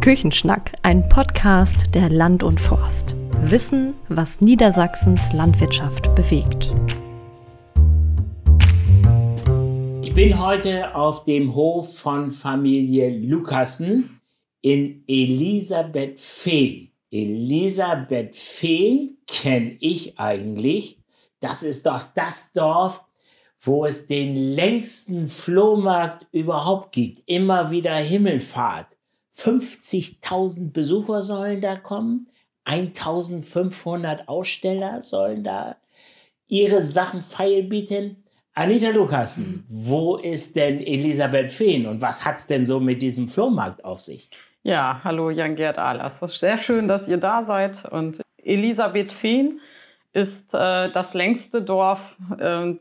Küchenschnack, ein Podcast der Land und Forst. Wissen, was Niedersachsens Landwirtschaft bewegt. Ich bin heute auf dem Hof von Familie Lukassen in Elisabeth Fehl. Elisabeth Fehl kenne ich eigentlich. Das ist doch das Dorf, wo es den längsten Flohmarkt überhaupt gibt. Immer wieder Himmelfahrt. 50.000 Besucher sollen da kommen. 1500 Aussteller sollen da ihre Sachen feilbieten. Anita Lukassen, wo ist denn Elisabeth Fehn und was hat's denn so mit diesem Flohmarkt auf sich? Ja, hallo Jan-Gerd Ahlers. Sehr schön, dass ihr da seid. Und Elisabeth Fehn ist äh, das längste Dorf äh,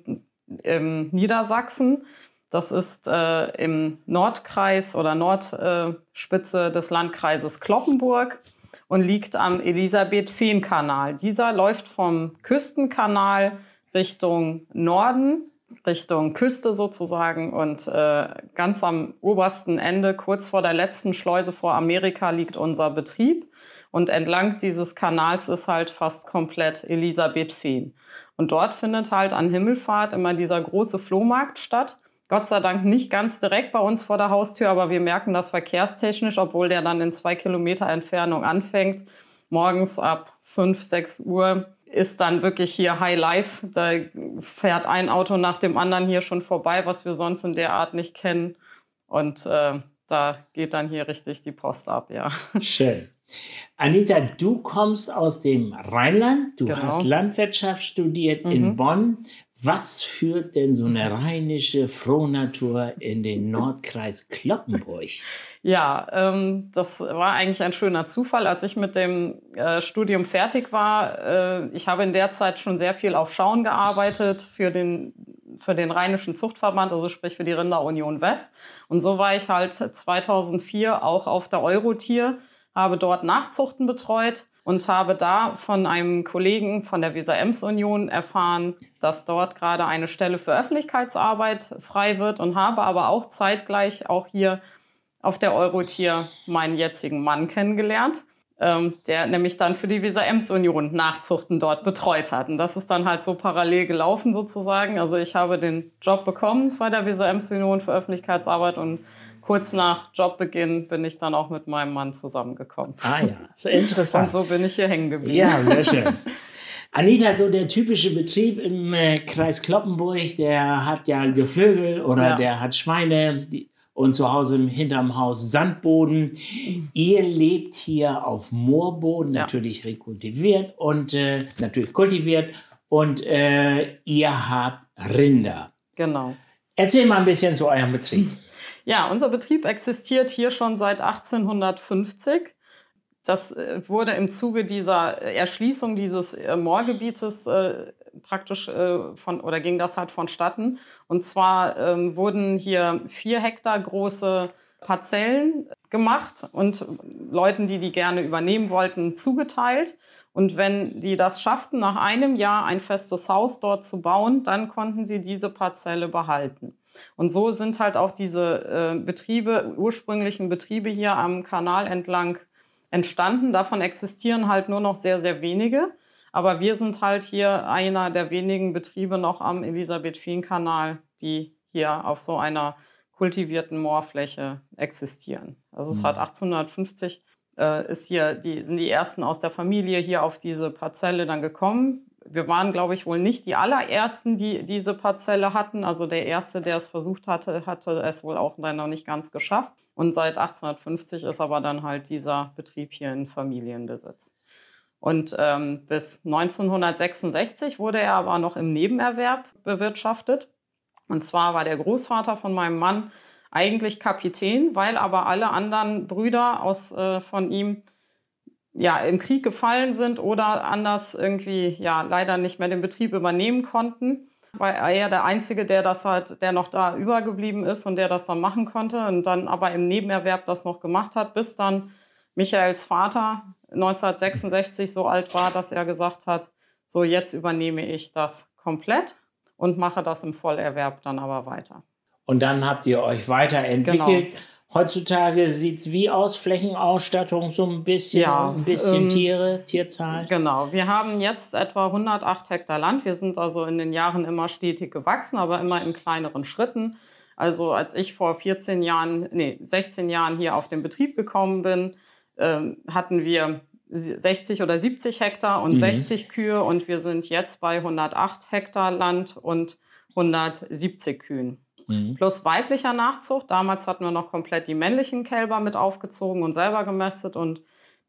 im Niedersachsen. Das ist äh, im Nordkreis oder Nordspitze äh, des Landkreises Kloppenburg und liegt am Elisabeth-Fehn-Kanal. Dieser läuft vom Küstenkanal Richtung Norden, Richtung Küste sozusagen. Und äh, ganz am obersten Ende, kurz vor der letzten Schleuse vor Amerika, liegt unser Betrieb. Und entlang dieses Kanals ist halt fast komplett Elisabeth Fehn. Und dort findet halt an Himmelfahrt immer dieser große Flohmarkt statt. Gott sei Dank nicht ganz direkt bei uns vor der Haustür, aber wir merken das verkehrstechnisch, obwohl der dann in zwei Kilometer Entfernung anfängt. Morgens ab fünf, sechs Uhr ist dann wirklich hier High Life. Da fährt ein Auto nach dem anderen hier schon vorbei, was wir sonst in der Art nicht kennen. Und äh, da geht dann hier richtig die Post ab, ja. Schön. Anita, du kommst aus dem Rheinland, du genau. hast Landwirtschaft studiert mhm. in Bonn. Was führt denn so eine rheinische Frohnatur in den Nordkreis Kloppenburg? Ja, ähm, das war eigentlich ein schöner Zufall. Als ich mit dem äh, Studium fertig war, äh, ich habe in der Zeit schon sehr viel auf Schauen gearbeitet für den, für den Rheinischen Zuchtverband, also sprich für die Rinderunion West. Und so war ich halt 2004 auch auf der Eurotier habe dort Nachzuchten betreut und habe da von einem Kollegen von der Weser-Ems-Union erfahren, dass dort gerade eine Stelle für Öffentlichkeitsarbeit frei wird und habe aber auch zeitgleich auch hier auf der Eurotier meinen jetzigen Mann kennengelernt, ähm, der nämlich dann für die Weser-Ems-Union Nachzuchten dort betreut hat. Und das ist dann halt so parallel gelaufen sozusagen. Also ich habe den Job bekommen bei der Weser-Ems-Union für Öffentlichkeitsarbeit und kurz nach Jobbeginn bin ich dann auch mit meinem Mann zusammengekommen. Ah ja, so interessant. Und so bin ich hier hängen geblieben. Ja, sehr schön. Anita, so der typische Betrieb im äh, Kreis Kloppenburg, der hat ja Geflügel oder ja. der hat Schweine die, und zu Hause hinterm Haus Sandboden. Ihr lebt hier auf Moorboden, ja. natürlich rekultiviert und äh, natürlich kultiviert und äh, ihr habt Rinder. Genau. Erzähl mal ein bisschen zu eurem Betrieb. Ja, unser Betrieb existiert hier schon seit 1850. Das äh, wurde im Zuge dieser Erschließung dieses äh, Moorgebietes äh, praktisch äh, von, oder ging das halt vonstatten. Und zwar ähm, wurden hier vier Hektar große Parzellen gemacht und Leuten, die die gerne übernehmen wollten, zugeteilt. Und wenn die das schafften, nach einem Jahr ein festes Haus dort zu bauen, dann konnten sie diese Parzelle behalten. Und so sind halt auch diese äh, Betriebe, ursprünglichen Betriebe hier am Kanal entlang entstanden. Davon existieren halt nur noch sehr, sehr wenige. Aber wir sind halt hier einer der wenigen Betriebe noch am Elisabeth-Fien-Kanal, die hier auf so einer kultivierten Moorfläche existieren. Also es mhm. hat 1850 äh, ist hier die, sind die ersten aus der Familie hier auf diese Parzelle dann gekommen wir waren, glaube ich, wohl nicht die allerersten, die diese Parzelle hatten. Also der erste, der es versucht hatte, hatte es wohl auch noch nicht ganz geschafft. Und seit 1850 ist aber dann halt dieser Betrieb hier in Familienbesitz. Und ähm, bis 1966 wurde er aber noch im Nebenerwerb bewirtschaftet. Und zwar war der Großvater von meinem Mann eigentlich Kapitän, weil aber alle anderen Brüder aus, äh, von ihm ja, im Krieg gefallen sind oder anders irgendwie ja leider nicht mehr den Betrieb übernehmen konnten. Weil er der Einzige, der das halt, der noch da übergeblieben ist und der das dann machen konnte und dann aber im Nebenerwerb das noch gemacht hat, bis dann Michaels Vater 1966 so alt war, dass er gesagt hat, so jetzt übernehme ich das komplett und mache das im Vollerwerb dann aber weiter. Und dann habt ihr euch weiterentwickelt. Genau Heutzutage sieht es wie aus? Flächenausstattung, so ein bisschen, Ja, ein bisschen ähm, Tiere, Tierzahl? Genau, wir haben jetzt etwa 108 Hektar Land. Wir sind also in den Jahren immer stetig gewachsen, aber immer in kleineren Schritten. Also als ich vor 14 Jahren, nee, 16 Jahren hier auf den Betrieb gekommen bin, ähm, hatten wir 60 oder 70 Hektar und Mhm. 60 Kühe und wir sind jetzt bei 108 Hektar Land und 170 Kühen. Mhm. Plus weiblicher Nachzucht. Damals hatten wir noch komplett die männlichen Kälber mit aufgezogen und selber gemästet und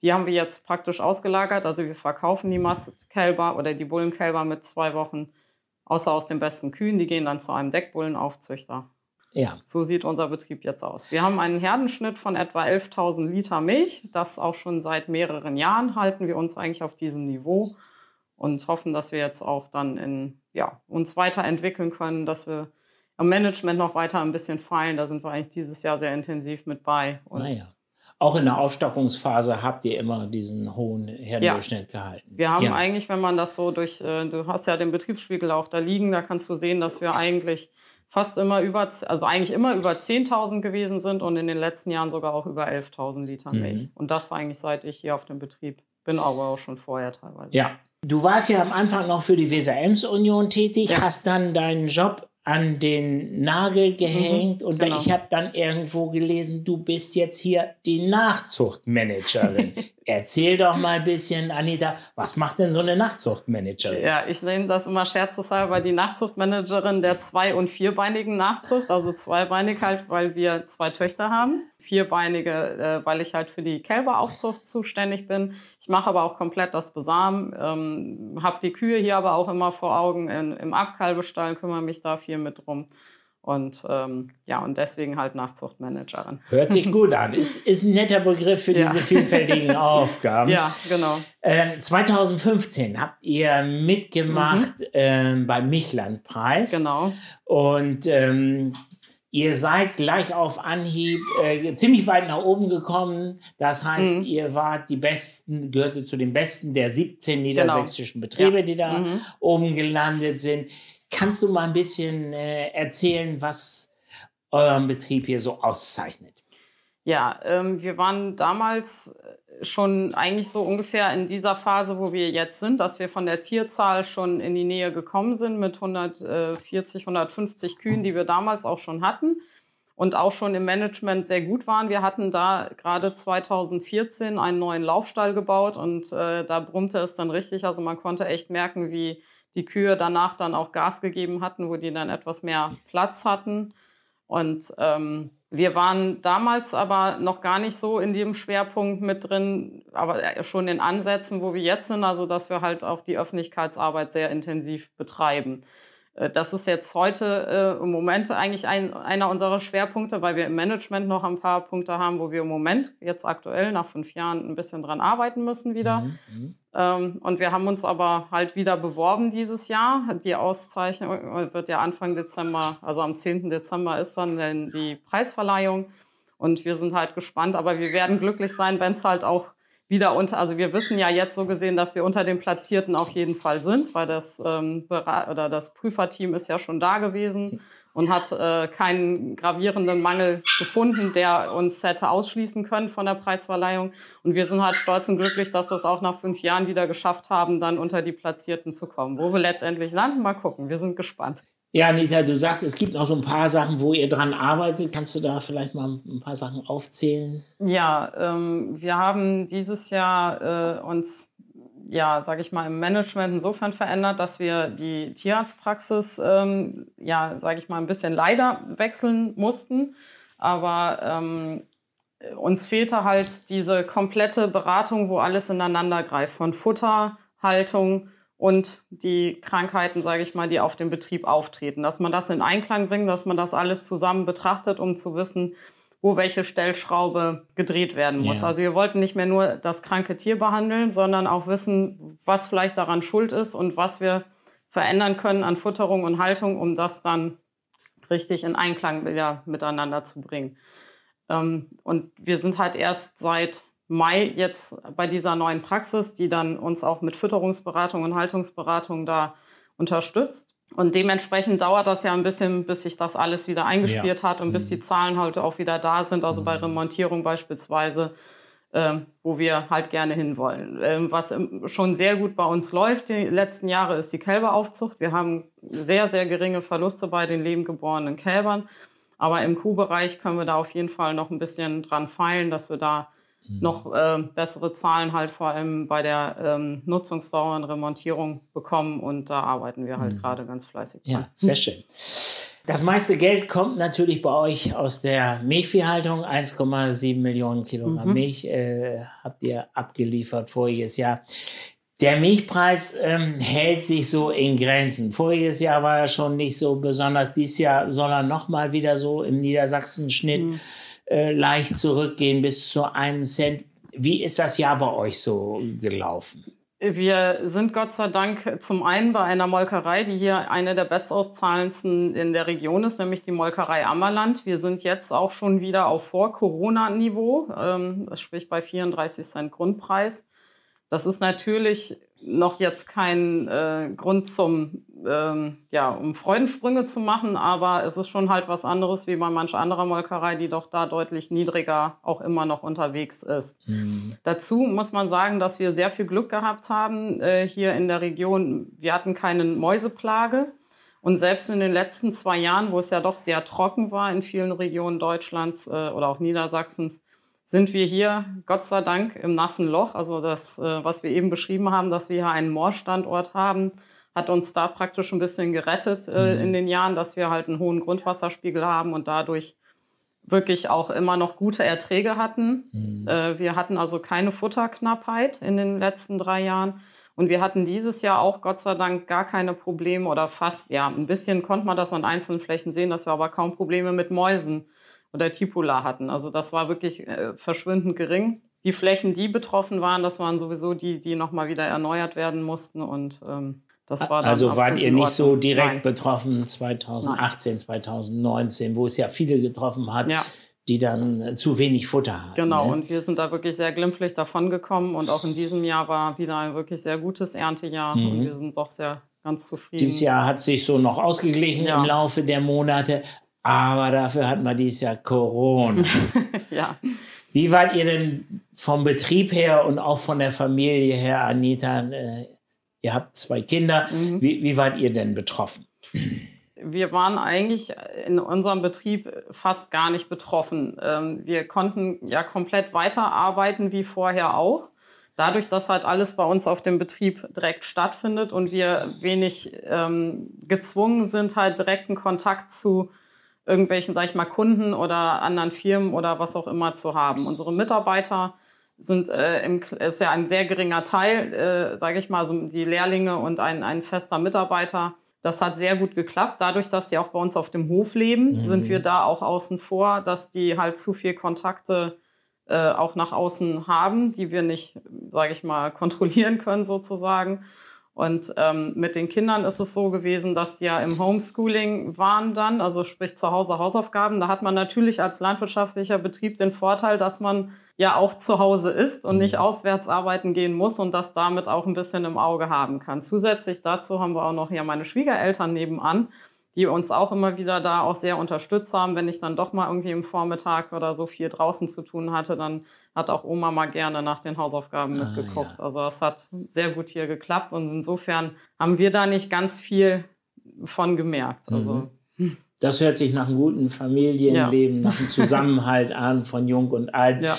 die haben wir jetzt praktisch ausgelagert. Also wir verkaufen die Mastkälber oder die Bullenkälber mit zwei Wochen, außer aus den besten Kühen. Die gehen dann zu einem Deckbullenaufzüchter. Ja. So sieht unser Betrieb jetzt aus. Wir haben einen Herdenschnitt von etwa 11.000 Liter Milch. Das auch schon seit mehreren Jahren halten wir uns eigentlich auf diesem Niveau und hoffen, dass wir jetzt auch dann in, ja, uns weiterentwickeln können, dass wir am Management noch weiter ein bisschen feilen. Da sind wir eigentlich dieses Jahr sehr intensiv mit bei. Und Naja. Auch in der Aufstockungsphase habt ihr immer diesen hohen Herdendurchschnitt gehalten. Wir haben ja. eigentlich, wenn man das so durch, äh, du hast ja den Betriebsspiegel auch da liegen, da kannst du sehen, dass wir eigentlich fast immer über, also eigentlich immer über 10.000 gewesen sind und in den letzten Jahren sogar auch über 11.000 Liter Mhm. Milch. Und das eigentlich seit ich hier auf dem Betrieb bin, aber auch schon vorher teilweise. Ja. Du warst ja am Anfang noch für die Weser-Ems-Union tätig, Ja. hast dann deinen Job an den Nagel gehängt und genau. ich habe dann irgendwo gelesen, du bist jetzt hier die Nachzuchtmanagerin. Erzähl doch mal ein bisschen, Anita, was macht denn so eine Nachzuchtmanagerin? Ja, ich nenne das immer scherzeshalber die Nachzuchtmanagerin der zwei- und vierbeinigen Nachzucht. Also zweibeinig halt, weil wir zwei Töchter haben. Vierbeinige, äh, weil ich halt für die Kälberaufzucht zuständig bin. Ich mache aber auch komplett das Besamen, ähm, habe die Kühe hier aber auch immer vor Augen in, im Abkalbestall, kümmere mich da viel mit drum. Und ähm, ja, und deswegen halt Nachzuchtmanagerin. Hört sich gut an. Ist, ist ein netter Begriff für Ja. diese vielfältigen Aufgaben. Ja, genau. Ähm, 2015 habt ihr mitgemacht ähm, beim Michland-Preis. Genau. Und ähm, ihr seid gleich auf Anhieb äh, ziemlich weit nach oben gekommen. Das heißt, Mhm. ihr wart die Besten, gehörte zu den Besten der 17 niedersächsischen Betriebe, Genau. Ja. die da Mhm. oben gelandet sind. Kannst du mal ein bisschen äh, erzählen, was euren Betrieb hier so auszeichnet? Ja, ähm, wir waren damals äh, schon eigentlich so ungefähr in dieser Phase, wo wir jetzt sind, dass wir von der Tierzahl schon in die Nähe gekommen sind mit 140, 150 Kühen, die wir damals auch schon hatten und auch schon im Management sehr gut waren. Wir hatten da gerade 2014 einen neuen Laufstall gebaut und äh, da brummte es dann richtig. Also man konnte echt merken, wie die Kühe danach dann auch Gas gegeben hatten, wo die dann etwas mehr Platz hatten. Und ähm, wir waren damals aber noch gar nicht so in dem Schwerpunkt mit drin, aber schon in Ansätzen, wo wir jetzt sind, also dass wir halt auch die Öffentlichkeitsarbeit sehr intensiv betreiben. Äh, Das ist jetzt heute äh, im Moment eigentlich ein, einer unserer Schwerpunkte, weil wir im Management noch ein paar Punkte haben, wo wir im Moment jetzt aktuell nach fünf Jahren ein bisschen dran arbeiten müssen wieder. Mhm, mhm. Und wir haben uns aber halt wieder beworben dieses Jahr. Die Auszeichnung wird ja Anfang Dezember, also am 10. Dezember ist dann die Preisverleihung. Und wir sind halt gespannt, aber wir werden glücklich sein, wenn es halt auch wieder unter, also wir wissen ja jetzt so gesehen, dass wir unter den Platzierten auf jeden Fall sind, weil das, ähm, oder das Prüferteam ist ja schon da gewesen und hat äh, keinen gravierenden Mangel gefunden, der uns hätte ausschließen können von der Preisverleihung. Und wir sind halt stolz und glücklich, dass wir es auch nach fünf Jahren wieder geschafft haben, dann unter die Platzierten zu kommen. Wo wir letztendlich landen, mal gucken. Wir sind gespannt. Ja, Anita, du sagst, es gibt noch so ein paar Sachen, wo ihr dran arbeitet. Kannst du da vielleicht mal ein paar Sachen aufzählen? Ja, ähm, wir haben dieses Jahr äh, uns, ja, sage ich mal, im Management insofern verändert, dass wir die Tierarztpraxis, ähm, ja, sage ich mal, ein bisschen leider wechseln mussten. Aber ähm, uns fehlte halt diese komplette Beratung, wo alles ineinander greift, von Futter, Haltung und die Krankheiten, sage ich mal, die auf dem Betrieb auftreten. Dass man das in Einklang bringt, dass man das alles zusammen betrachtet, um zu wissen, wo welche Stellschraube gedreht werden muss. Ja. Also wir wollten nicht mehr nur das kranke Tier behandeln, sondern auch wissen, was vielleicht daran schuld ist und was wir verändern können an Futterung und Haltung, um das dann richtig in Einklang wieder miteinander zu bringen. Ähm, und wir sind halt erst seit Mai jetzt bei dieser neuen Praxis, die dann uns auch mit Fütterungsberatung und Haltungsberatung da unterstützt. Und dementsprechend dauert das ja ein bisschen, bis sich das alles wieder eingespielt ja. hat und mhm. bis die Zahlen halt auch wieder da sind. Also bei mhm. Remontierung beispielsweise, ähm, wo wir halt gerne hinwollen. Ähm, was schon sehr gut bei uns läuft die letzten Jahre ist die Kälberaufzucht. Wir haben sehr, sehr geringe Verluste bei den lebendgeborenen Kälbern. Aber im Kuhbereich können wir da auf jeden Fall noch ein bisschen dran feilen, dass wir da Mhm. noch äh, bessere Zahlen halt vor allem bei der ähm, Nutzungsdauer und Remontierung bekommen. Und da arbeiten wir halt mhm. gerade ganz fleißig. Ja, sehr schön. Das meiste Geld kommt natürlich bei euch aus der Milchviehhaltung. 1,7 Millionen Kilogramm mhm. Milch äh, habt ihr abgeliefert voriges Jahr. Der Milchpreis ähm, hält sich so in Grenzen. Voriges Jahr war er schon nicht so besonders. Dieses Jahr soll er nochmal wieder so im Niedersachsen-Schnitt mhm äh, leicht zurückgehen bis zu einem Cent. Wie ist das Jahr bei euch so gelaufen? Wir sind Gott sei Dank zum einen bei einer Molkerei, die hier eine der bestauszahlendsten in der Region ist, nämlich die Molkerei Ammerland. Wir sind jetzt auch schon wieder auf Vor-Corona-Niveau, ähm, sprich bei 34 Cent Grundpreis. Das ist natürlich noch jetzt kein äh, Grund zum, ähm, ja, um Freudensprünge zu machen, aber es ist schon halt was anderes wie bei manch anderer Molkerei, die doch da deutlich niedriger auch immer noch unterwegs ist. Mhm. Dazu muss man sagen, dass wir sehr viel Glück gehabt haben äh, hier in der Region. Wir hatten keine Mäuseplage. Und selbst in den letzten zwei Jahren, wo es ja doch sehr trocken war in vielen Regionen Deutschlands äh, oder auch Niedersachsens, sind wir hier, Gott sei Dank, im nassen Loch. Also das, äh, was wir eben beschrieben haben, dass wir hier einen Moorstandort haben, hat uns da praktisch ein bisschen gerettet äh, mhm. in den Jahren, dass wir halt einen hohen Grundwasserspiegel haben und dadurch wirklich auch immer noch gute Erträge hatten. Mhm. Äh, wir hatten also keine Futterknappheit in den letzten drei Jahren. Und wir hatten dieses Jahr auch Gott sei Dank gar keine Probleme oder fast, ja, ein bisschen konnte man das an einzelnen Flächen sehen, dass wir aber kaum Probleme mit Mäusen oder Tipola hatten. Also das war wirklich äh, verschwindend gering. Die Flächen, die betroffen waren, das waren sowieso die, die nochmal wieder erneuert werden mussten und ähm, das war dann Also wart ihr nicht so direkt Nein. betroffen 2018, Nein. 2019, wo es ja viele getroffen hat. Ja die dann zu wenig Futter hatten. Genau, ne? und wir sind da wirklich sehr glimpflich davon gekommen und auch in diesem Jahr war wieder ein wirklich sehr gutes Erntejahr mhm. und wir sind doch sehr ganz zufrieden. Dieses Jahr hat sich so noch ausgeglichen ja. im Laufe der Monate, aber dafür hatten wir dieses Jahr Corona. ja. Wie wart ihr denn vom Betrieb her und auch von der Familie her, Anita? Äh, ihr habt zwei Kinder. Mhm. Wie, wie wart ihr denn betroffen? Wir waren eigentlich in unserem Betrieb fast gar nicht betroffen. Ähm, wir konnten ja komplett weiterarbeiten wie vorher auch. Dadurch, dass halt alles bei uns auf dem Betrieb direkt stattfindet und wir wenig ähm, gezwungen sind, halt direkten Kontakt zu irgendwelchen, sag ich mal, Kunden oder anderen Firmen oder was auch immer zu haben. Unsere Mitarbeiter sind äh, im, ist ja ein sehr geringer Teil, äh, sage ich mal, die Lehrlinge und ein, ein fester Mitarbeiter. Das hat sehr gut geklappt. Dadurch, dass die auch bei uns auf dem Hof leben, mhm. sind wir da auch außen vor, dass die halt zu viel Kontakte äh, auch nach außen haben, die wir nicht, sage ich mal, kontrollieren können sozusagen. Und ähm, mit den Kindern ist es so gewesen, dass die ja im Homeschooling waren dann, also sprich zu Hause Hausaufgaben. Da hat man natürlich als landwirtschaftlicher Betrieb den Vorteil, dass man ja auch zu Hause ist und nicht mhm. auswärts arbeiten gehen muss und das damit auch ein bisschen im Auge haben kann. Zusätzlich dazu haben wir auch noch ja meine Schwiegereltern nebenan, die uns auch immer wieder da auch sehr unterstützt haben. Wenn ich dann doch mal irgendwie im Vormittag oder so viel draußen zu tun hatte, dann hat auch Oma mal gerne nach den Hausaufgaben ah, mitgeguckt. Ja. Also das hat sehr gut hier geklappt und insofern haben wir da nicht ganz viel von gemerkt. Also mhm. Das hört sich nach einem guten Familienleben, ja. nach einem Zusammenhalt an von Jung und Alt. Ja.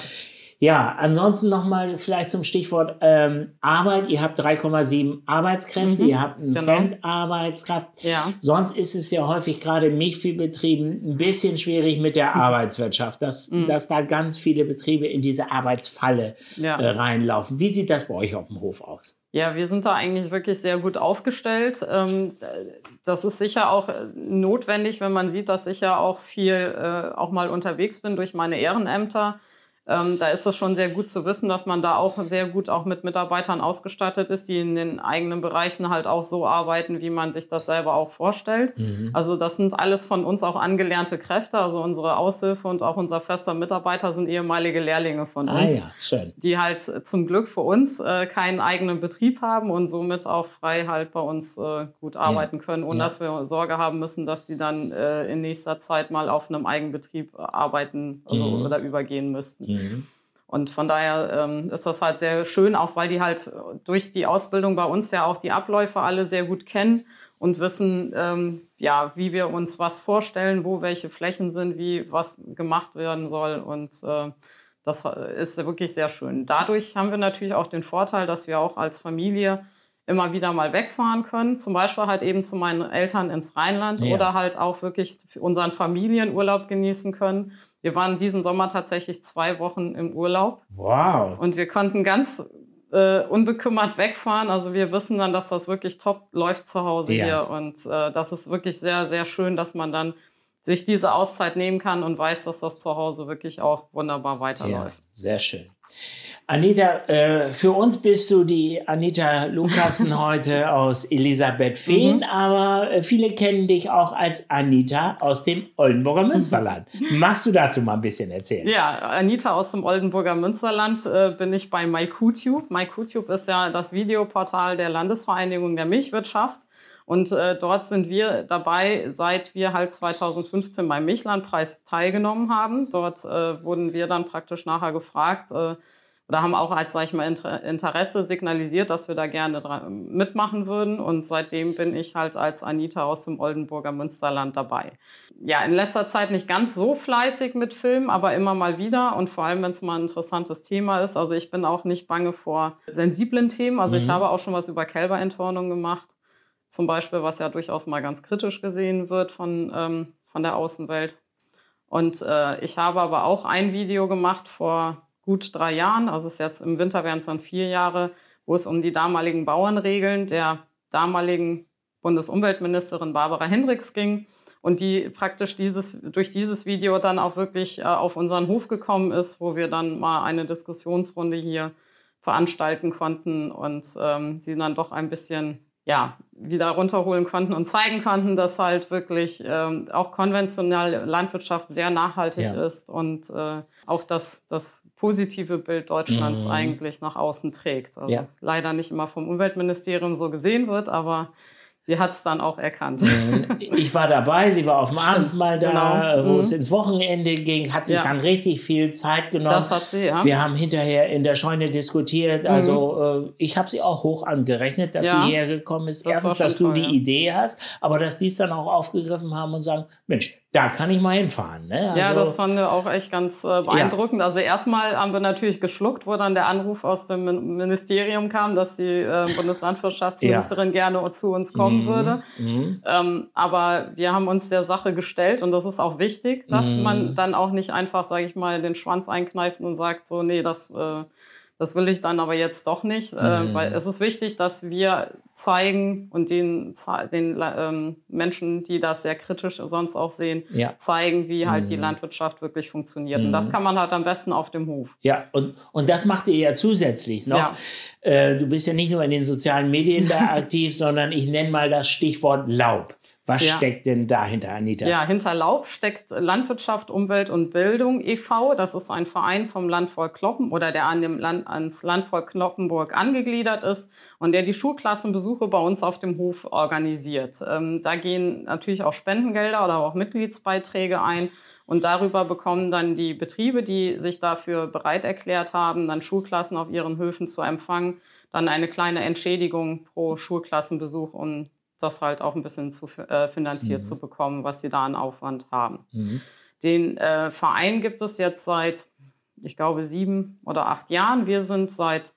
Ja, ansonsten nochmal vielleicht zum Stichwort ähm, Arbeit. Ihr habt 3,7 Arbeitskräfte, mhm, ihr habt eine genau. Fremdarbeitskraft. Ja. Sonst ist es ja häufig gerade in Milchviehbetrieben ein bisschen schwierig mit der mhm. Arbeitswirtschaft, dass, mhm. dass da ganz viele Betriebe in diese Arbeitsfalle ja. äh, reinlaufen. Wie sieht das bei euch auf dem Hof aus? Ja, wir sind da eigentlich wirklich sehr gut aufgestellt. Ähm, das ist sicher auch äh, notwendig, wenn man sieht, dass ich ja auch viel äh, auch mal unterwegs bin durch meine Ehrenämter Ähm, da ist es schon sehr gut zu wissen, dass man da auch sehr gut auch mit Mitarbeitern ausgestattet ist, die in den eigenen Bereichen halt auch so arbeiten, wie man sich das selber auch vorstellt. Mhm. Also das sind alles von uns auch angelernte Kräfte. Also unsere Aushilfe und auch unser fester Mitarbeiter sind ehemalige Lehrlinge von ah uns, ah, ja. Schön. die halt zum Glück für uns äh, keinen eigenen Betrieb haben und somit auch frei halt bei uns äh, gut arbeiten ja. können, ohne ja. dass wir Sorge haben müssen, dass die dann äh, in nächster Zeit mal auf einem Eigenbetrieb arbeiten also, mhm. oder übergehen müssten. Mhm. Und von daher ähm, ist das halt sehr schön, auch weil die halt durch die Ausbildung bei uns ja auch die Abläufe alle sehr gut kennen und wissen, ähm, ja, wie wir uns was vorstellen, wo welche Flächen sind, wie was gemacht werden soll. Und äh, das ist wirklich sehr schön. Dadurch haben wir natürlich auch den Vorteil, dass wir auch als Familie immer wieder mal wegfahren können. Zum Beispiel halt eben zu meinen Eltern ins Rheinland ja. oder halt auch wirklich unseren Familienurlaub genießen können. Wir waren diesen Sommer tatsächlich zwei Wochen im Urlaub. Wow. Und wir konnten ganz äh, unbekümmert wegfahren. Also wir wissen dann, dass das wirklich top läuft zu Hause ja. hier. Und äh, das ist wirklich sehr, sehr schön, dass man dann sich diese Auszeit nehmen kann und weiß, dass das zu Hause wirklich auch wunderbar weiterläuft. Ja, sehr schön. Anita, äh, für uns bist du die Anita Lukassen heute aus Elisabeth Fehn, mhm. aber äh, viele kennen dich auch als Anita aus dem Oldenburger Münsterland. Mhm. Magst du dazu mal ein bisschen erzählen? Ja, Anita aus dem Oldenburger Münsterland äh, bin ich bei MyQTube. MyQTube ist ja das Videoportal der Landesvereinigung der Milchwirtschaft. Und äh, dort sind wir dabei, seit wir halt 2015 beim Milchlandpreis teilgenommen haben. Dort äh, wurden wir dann praktisch nachher gefragt, äh, oder haben auch als, sag ich mal, Interesse signalisiert, dass wir da gerne mitmachen würden. Und seitdem bin ich halt als Anita aus dem Oldenburger Münsterland dabei. Ja, in letzter Zeit nicht ganz so fleißig mit Filmen, aber immer mal wieder. Und vor allem, wenn es mal ein interessantes Thema ist. Also ich bin auch nicht bange vor sensiblen Themen. Also mhm. ich habe auch schon was über Kälberenttornung gemacht. Zum Beispiel, was ja durchaus mal ganz kritisch gesehen wird von, ähm, von der Außenwelt. Und äh, ich habe aber auch ein Video gemacht vor gut drei Jahren, also es ist jetzt im Winter wären es dann vier Jahre, wo es um die damaligen Bauernregeln der damaligen Bundesumweltministerin Barbara Hendricks ging und die praktisch dieses, durch dieses Video dann auch wirklich äh, auf unseren Hof gekommen ist, wo wir dann mal eine Diskussionsrunde hier veranstalten konnten und ähm, sie dann doch ein bisschen ja, wieder runterholen konnten und zeigen konnten, dass halt wirklich ähm, auch konventionelle Landwirtschaft sehr nachhaltig ja. ist und äh, auch das, das positive Bild Deutschlands mhm. eigentlich nach außen trägt. Also ja. leider nicht immer vom Umweltministerium so gesehen wird, aber Sie hat es dann auch erkannt. Mhm. Ich war dabei, sie war auf dem Abend mal da, genau. wo mhm. es ins Wochenende ging, hat sich ja. dann richtig viel Zeit genommen. Das hat sie, ja. Wir haben hinterher in der Scheune diskutiert. Also mhm. ich habe sie auch hoch angerechnet, dass ja. sie hergekommen ist. Das Erstens, dass toll, du die ja. Idee hast, aber dass die es dann auch aufgegriffen haben und sagen, Mensch, da kann ich mal hinfahren. Ne? Also, ja, das fand wir auch echt ganz äh, beeindruckend. Ja. Also erstmal haben wir natürlich geschluckt, wo dann der Anruf aus dem Ministerium kam, dass die äh, Bundeslandwirtschaftsministerin ja. gerne zu uns kommen mhm. würde. Mhm. Ähm, aber wir haben uns der Sache gestellt und das ist auch wichtig, dass mhm. man dann auch nicht einfach, sage ich mal, den Schwanz einkneift und sagt, so, nee, das... Äh, das will ich dann aber jetzt doch nicht, äh, mhm. weil es ist wichtig, dass wir zeigen und den, den ähm, Menschen, die das sehr kritisch sonst auch sehen, ja. zeigen, wie halt mhm. die Landwirtschaft wirklich funktioniert. Mhm. Und das mhm. kann man halt am besten auf dem Hof. Ja, und, und das macht ihr ja zusätzlich noch. Ja. Äh, du bist ja nicht nur in den sozialen Medien da aktiv, sondern ich nenne mal das Stichwort Laub. Was ja. steckt denn dahinter, Anita? Ja, hinter Laub steckt Landwirtschaft, Umwelt und Bildung e.V. Das ist ein Verein vom Landvolk Kloppen oder der an dem Land, ans Landvolk Knoppenburg angegliedert ist und der die Schulklassenbesuche bei uns auf dem Hof organisiert. Ähm, da gehen natürlich auch Spendengelder oder auch Mitgliedsbeiträge ein. Und darüber bekommen dann die Betriebe, die sich dafür bereit erklärt haben, dann Schulklassen auf ihren Höfen zu empfangen, dann eine kleine Entschädigung pro Schulklassenbesuch und das halt auch ein bisschen zu, äh, finanziert mhm. zu bekommen, was sie da an Aufwand haben. Mhm. Den äh, Verein gibt es jetzt seit, ich glaube, sieben oder acht Jahren. Wir sind seit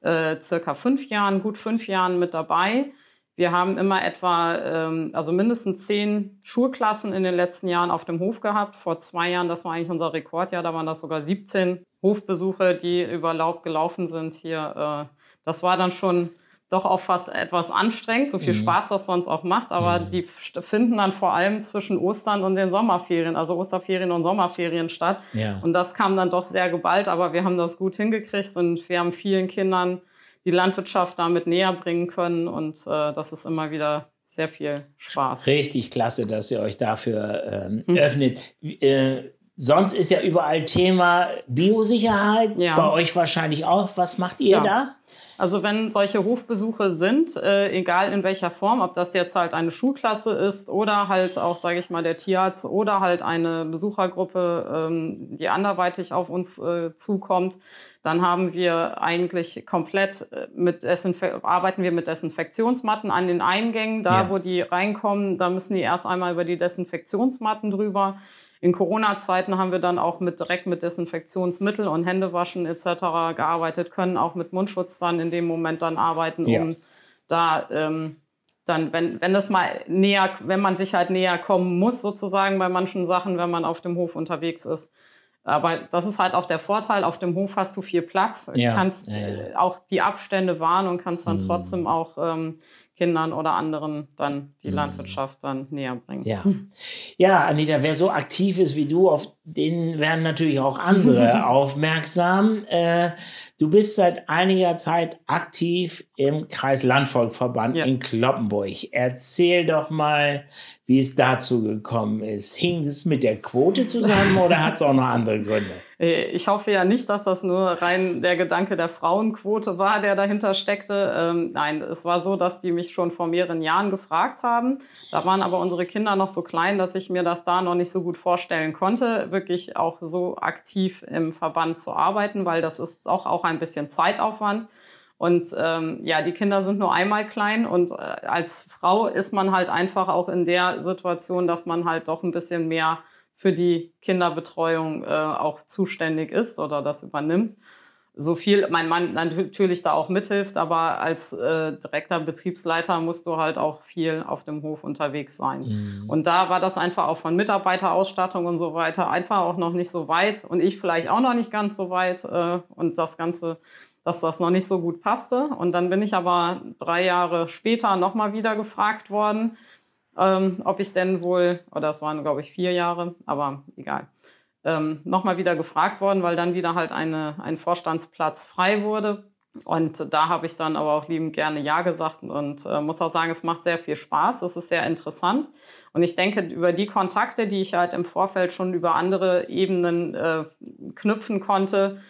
äh, circa fünf Jahren, gut fünf Jahren mit dabei. Wir haben immer etwa, ähm, also mindestens zehn Schulklassen in den letzten Jahren auf dem Hof gehabt. Vor zwei Jahren, das war eigentlich unser Rekordjahr, da waren das sogar 17 Hofbesuche, die über Laub gelaufen sind hier. Äh, das war dann schon doch auch fast etwas anstrengend, so viel mhm. Spaß das sonst auch macht. Aber mhm. die finden dann vor allem zwischen Ostern und den Sommerferien, also Osterferien und Sommerferien statt. Ja. Und das kam dann doch sehr geballt, aber wir haben das gut hingekriegt und wir haben vielen Kindern die Landwirtschaft damit näher bringen können und äh, das ist immer wieder sehr viel Spaß. Richtig klasse, dass ihr euch dafür ähm, mhm. öffnet. Äh, sonst ist ja überall Thema Biosicherheit, ja. bei euch wahrscheinlich auch. Was macht ihr ja. da? Also wenn solche Hofbesuche sind, äh, egal in welcher Form, ob das jetzt halt eine Schulklasse ist oder halt auch, sage ich mal, der Tierarzt oder halt eine Besuchergruppe, ähm, die anderweitig auf uns äh, zukommt, dann haben wir eigentlich komplett äh, mit Desinfe arbeiten wir mit Desinfektionsmatten an den Eingängen. Da, ja. wo die reinkommen, da müssen die erst einmal über die Desinfektionsmatten drüber. In Corona-Zeiten haben wir dann auch mit, direkt mit Desinfektionsmittel und Händewaschen etc. gearbeitet, können auch mit Mundschutz dann in dem Moment dann arbeiten, um ja. da ähm, dann, wenn, wenn das mal näher, wenn man sich halt näher kommen muss, sozusagen bei manchen Sachen, wenn man auf dem Hof unterwegs ist. Aber das ist halt auch der Vorteil, auf dem Hof hast du viel Platz, ja. kannst ja, ja. Auch die Abstände wahren und kannst dann mhm. trotzdem auch ähm, Kindern oder anderen dann die mhm. Landwirtschaft dann näher bringen. Ja. ja, Anita, wer so aktiv ist wie du, auf den werden natürlich auch andere aufmerksam. Äh, du bist seit einiger Zeit aktiv im Kreis Landvolkverband ja. in Kloppenburg. Erzähl doch mal, wie es dazu gekommen ist. Hing es mit der Quote zusammen oder hat es auch noch andere Gründe? Äh, ich hoffe ja nicht, dass das nur rein der Gedanke der Frauenquote war, der dahinter steckte. Ähm, nein, es war so, dass die mich schon vor mehreren Jahren gefragt haben. Da waren aber unsere Kinder noch so klein, dass ich mir das da noch nicht so gut vorstellen konnte, wirklich auch so aktiv im Verband zu arbeiten, weil das ist auch, auch ein bisschen Zeitaufwand. Und ähm, ja, die Kinder sind nur einmal klein und äh, als Frau ist man halt einfach auch in der Situation, dass man halt doch ein bisschen mehr für die Kinderbetreuung äh, auch zuständig ist oder das übernimmt. So viel mein Mann natürlich da auch mithilft, aber als äh, direkter Betriebsleiter musst du halt auch viel auf dem Hof unterwegs sein. Mhm. Und da war das einfach auch von Mitarbeiterausstattung und so weiter einfach auch noch nicht so weit und ich vielleicht auch noch nicht ganz so weit äh, und das Ganze, dass das noch nicht so gut passte. Und dann bin ich aber drei Jahre später nochmal wieder gefragt worden, ähm, ob ich denn wohl, oder das waren, glaube ich, vier Jahre, aber egal, ähm, nochmal wieder gefragt worden, weil dann wieder halt eine, ein Vorstandsplatz frei wurde. Und da habe ich dann aber auch liebend gerne Ja gesagt und äh, muss auch sagen, es macht sehr viel Spaß, es ist sehr interessant. Und ich denke, über die Kontakte, die ich halt im Vorfeld schon über andere Ebenen äh, knüpfen konnte,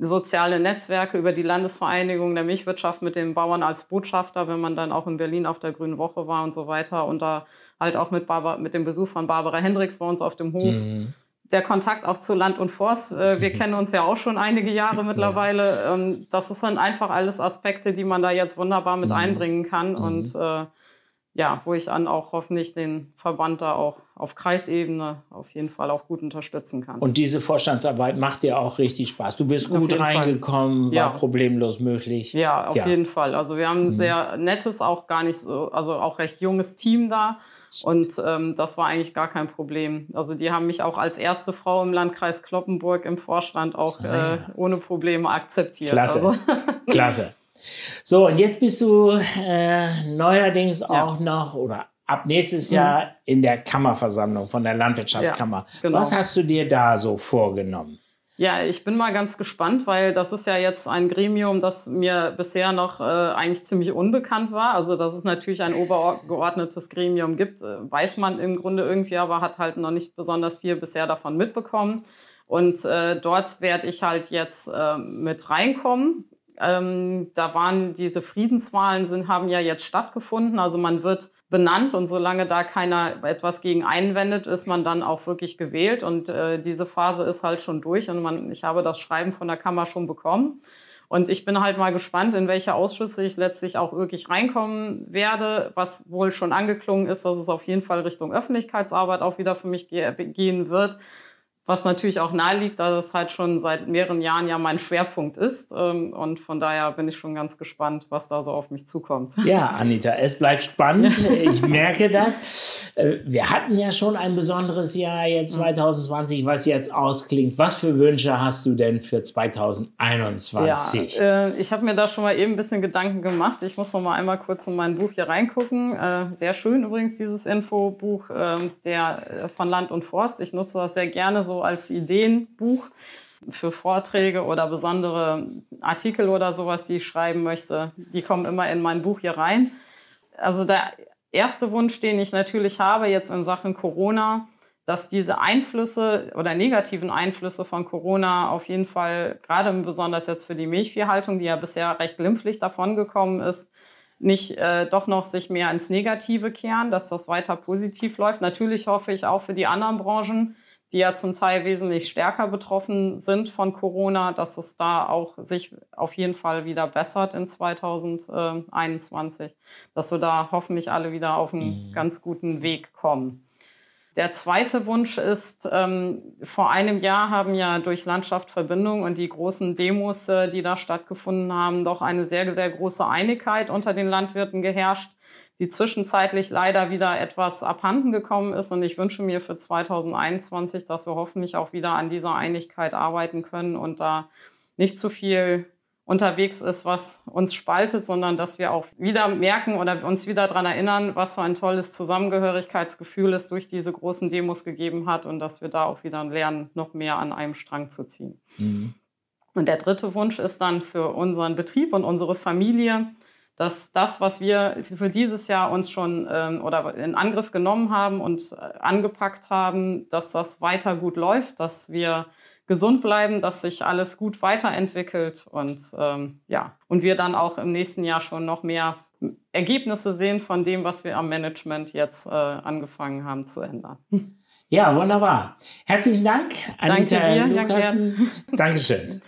soziale Netzwerke über die Landesvereinigung der Milchwirtschaft mit den Bauern als Botschafter, wenn man dann auch in Berlin auf der Grünen Woche war und so weiter. Und da halt auch mit, Barbara, mit dem Besuch von Barbara Hendricks bei uns auf dem Hof. Mhm. Der Kontakt auch zu Land und Forst. Äh, wir kennen uns ja auch schon einige Jahre mittlerweile. Ähm, das sind einfach alles Aspekte, die man da jetzt wunderbar mit mhm. einbringen kann. Mhm. Und äh, ja, wo ich dann auch hoffentlich den Verband da auch auf Kreisebene auf jeden Fall auch gut unterstützen kann. Und diese Vorstandsarbeit macht dir auch richtig Spaß. Du bist gut reingekommen, Fall. war ja. problemlos möglich. Ja, auf ja. jeden Fall. Also wir haben ein mhm. sehr nettes, auch gar nicht so, also auch recht junges Team da. Und ähm, das war eigentlich gar kein Problem. Also die haben mich auch als erste Frau im Landkreis Kloppenburg im Vorstand auch ah, ja. äh, ohne Probleme akzeptiert. Klasse. Also. Klasse. So, und jetzt bist du äh, neuerdings ja. auch noch oder ab nächstes mhm. Jahr in der Kammerversammlung von der Landwirtschaftskammer. Ja, genau. Was hast du dir da so vorgenommen? Ja, ich bin mal ganz gespannt, weil das ist ja jetzt ein Gremium, das mir bisher noch äh, eigentlich ziemlich unbekannt war. Also, dass es natürlich ein obergeordnetes Gremium gibt, äh, weiß man im Grunde irgendwie, aber hat halt noch nicht besonders viel bisher davon mitbekommen. Und äh, dort werde ich halt jetzt äh, mit reinkommen. Ähm, da waren diese Friedenswahlen sind, haben ja jetzt stattgefunden. Also man wird benannt und solange da keiner etwas gegen einwendet, ist man dann auch wirklich gewählt. Und äh, diese Phase ist halt schon durch und man, ich habe das Schreiben von der Kammer schon bekommen. Und ich bin halt mal gespannt, in welche Ausschüsse ich letztlich auch wirklich reinkommen werde. Was wohl schon angeklungen ist, dass es auf jeden Fall Richtung Öffentlichkeitsarbeit auch wieder für mich ge gehen wird was natürlich auch nahe liegt, dass es halt schon seit mehreren Jahren ja mein Schwerpunkt ist. Ähm, und von daher bin ich schon ganz gespannt, was da so auf mich zukommt. Ja, Anita, es bleibt spannend. Ich merke das. Äh, wir hatten ja schon ein besonderes Jahr jetzt 2020, was jetzt ausklingt. Was für Wünsche hast du denn für 2021? Ja, äh, ich habe mir da schon mal eben ein bisschen Gedanken gemacht. Ich muss noch mal einmal kurz in mein Buch hier reingucken. Äh, sehr schön übrigens dieses Infobuch ähm, der von Land und Forst. Ich nutze das sehr gerne so so als Ideenbuch für Vorträge oder besondere Artikel oder sowas, die ich schreiben möchte. Die kommen immer in mein Buch hier rein. Also der erste Wunsch, den ich natürlich habe jetzt in Sachen Corona, dass diese Einflüsse oder negativen Einflüsse von Corona auf jeden Fall, gerade besonders jetzt für die Milchviehhaltung, die ja bisher recht glimpflich davongekommen ist, nicht äh, doch noch sich mehr ins Negative kehren, dass das weiter positiv läuft. Natürlich hoffe ich auch für die anderen Branchen, die ja zum Teil wesentlich stärker betroffen sind von Corona, dass es da auch sich auf jeden Fall wieder bessert in 2021, dass wir da hoffentlich alle wieder auf einen mhm. ganz guten Weg kommen. Der zweite Wunsch ist, ähm, vor einem Jahr haben ja durch Landschaft Verbindung und die großen Demos, äh, die da stattgefunden haben, doch eine sehr, sehr große Einigkeit unter den Landwirten geherrscht die zwischenzeitlich leider wieder etwas abhanden gekommen ist. Und ich wünsche mir für 2021, dass wir hoffentlich auch wieder an dieser Einigkeit arbeiten können und da nicht zu viel unterwegs ist, was uns spaltet, sondern dass wir auch wieder merken oder uns wieder daran erinnern, was für ein tolles Zusammengehörigkeitsgefühl es durch diese großen Demos gegeben hat und dass wir da auch wieder lernen, noch mehr an einem Strang zu ziehen. Mhm. Und der dritte Wunsch ist dann für unseren Betrieb und unsere Familie, dass das, was wir für dieses Jahr uns schon ähm, oder in Angriff genommen haben und äh, angepackt haben, dass das weiter gut läuft, dass wir gesund bleiben, dass sich alles gut weiterentwickelt und ähm, ja, und wir dann auch im nächsten Jahr schon noch mehr Ergebnisse sehen von dem, was wir am Management jetzt äh, angefangen haben zu ändern. Ja, wunderbar. Herzlichen Dank, Anita Danke dir, Lukassen. Dankeschön.